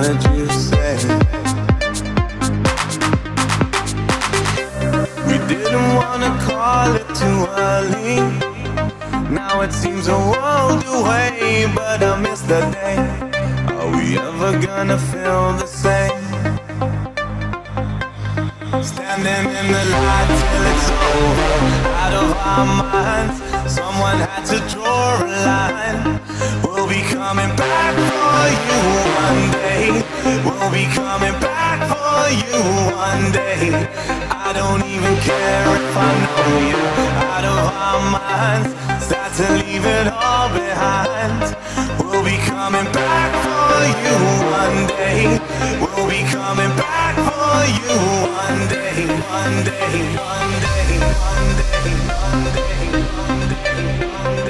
what did you say? We didn't wanna call it too early. Now it seems a world away, but I miss the day. Are we ever gonna feel the same? Standing in the light till it's over, out of our minds. Someone had to draw a line be coming back for you one day. We'll be coming back for you one day. I don't even care if I know you. Out of our minds, start to leave it all behind. We'll be coming back for you one day. We'll be coming back for you one day, one day, one day, one day, one day, one day. One day.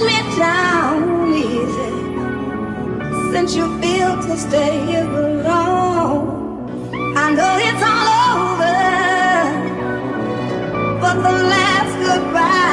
me down easy since you feel to stay alone. I know it's all over, but the last goodbye.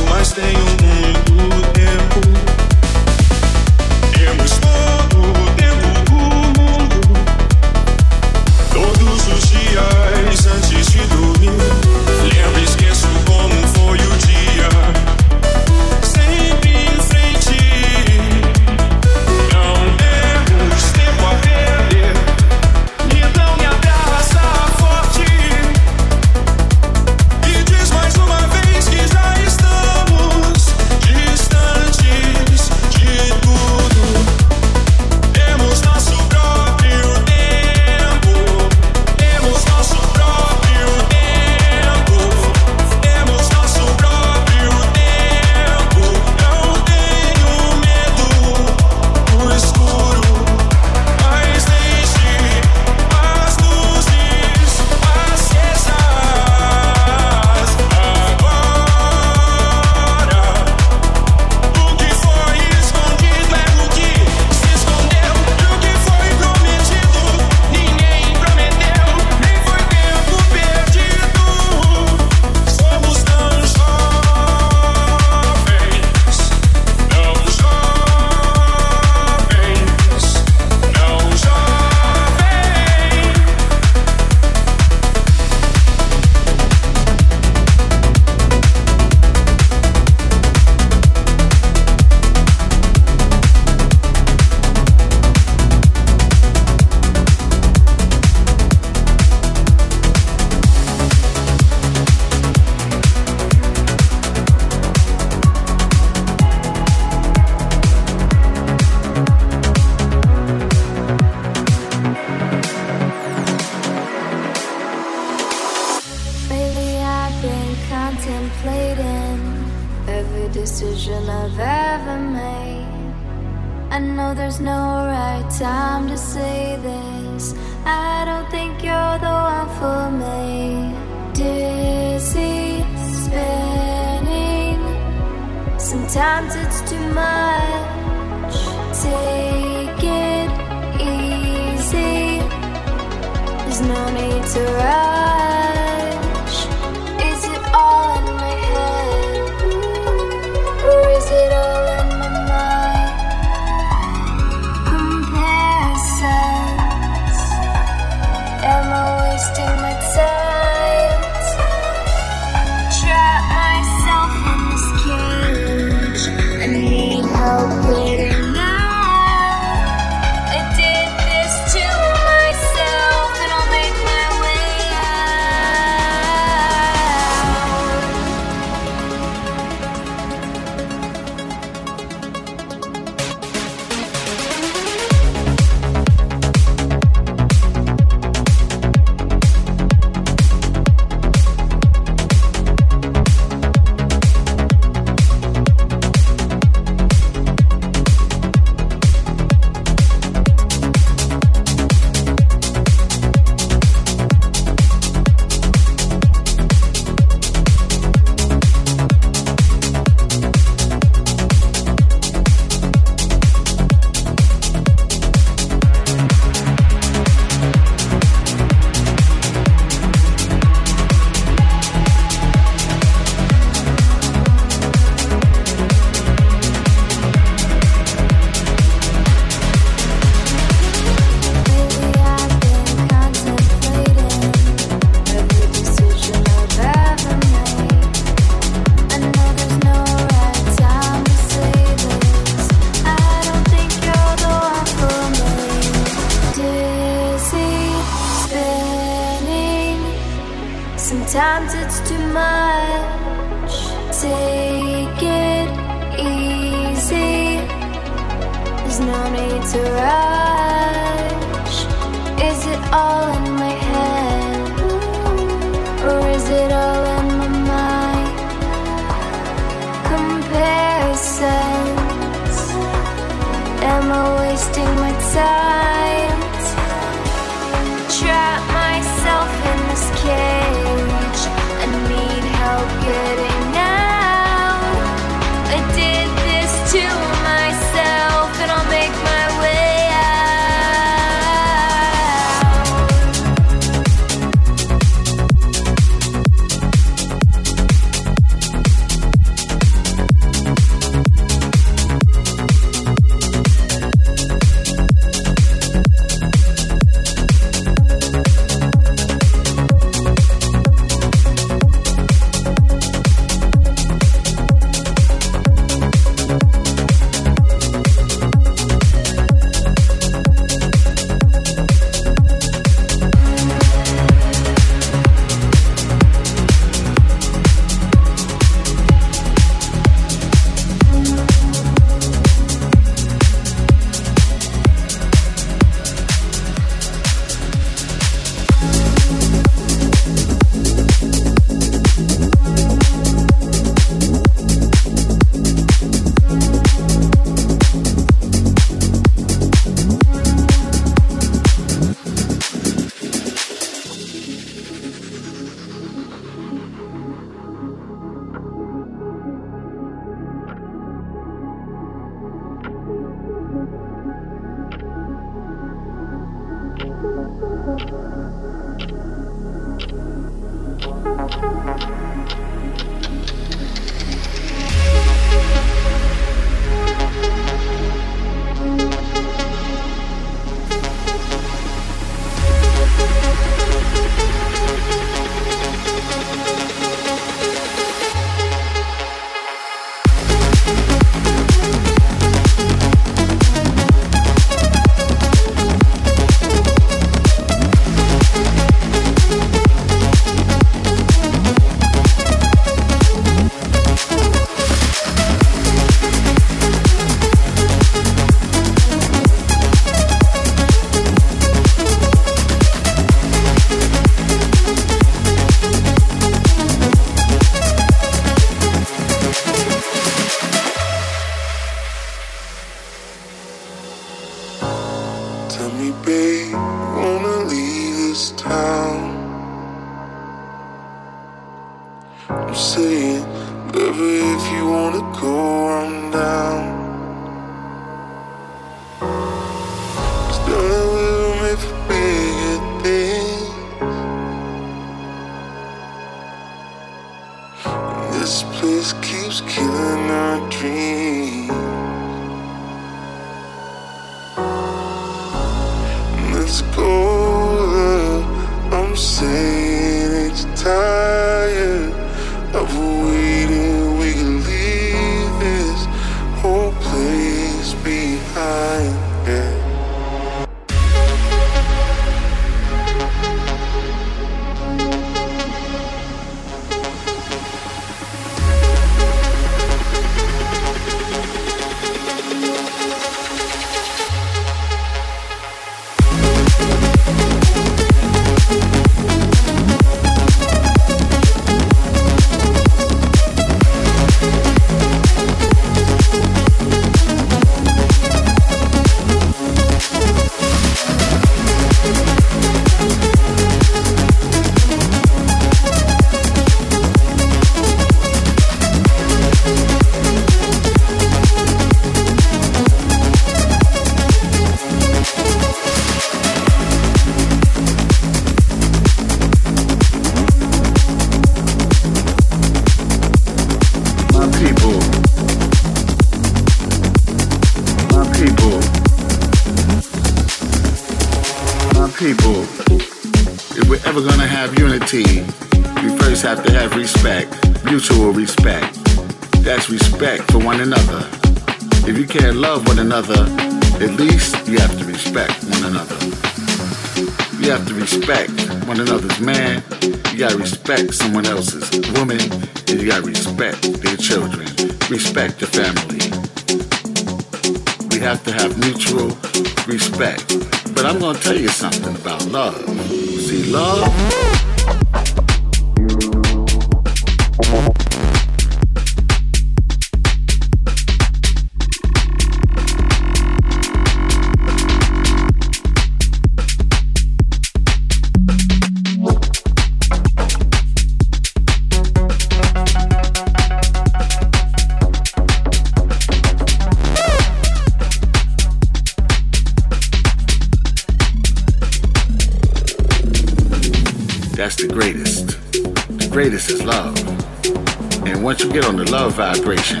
vibration,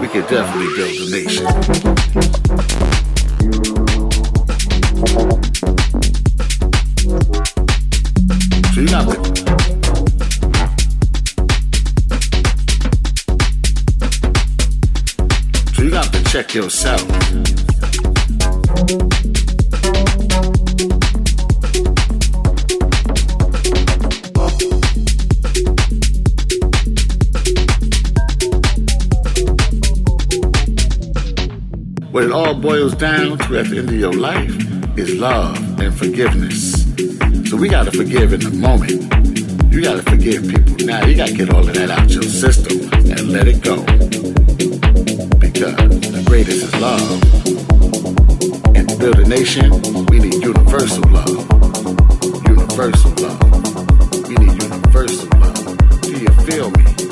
we could definitely build a nation. down to at the end of your life is love and forgiveness. So we gotta forgive in the moment. You gotta forgive people now. You gotta get all of that out your system and let it go. Because the greatest is love. And to build a nation, we need universal love. Universal love. We need universal love. Do you feel me?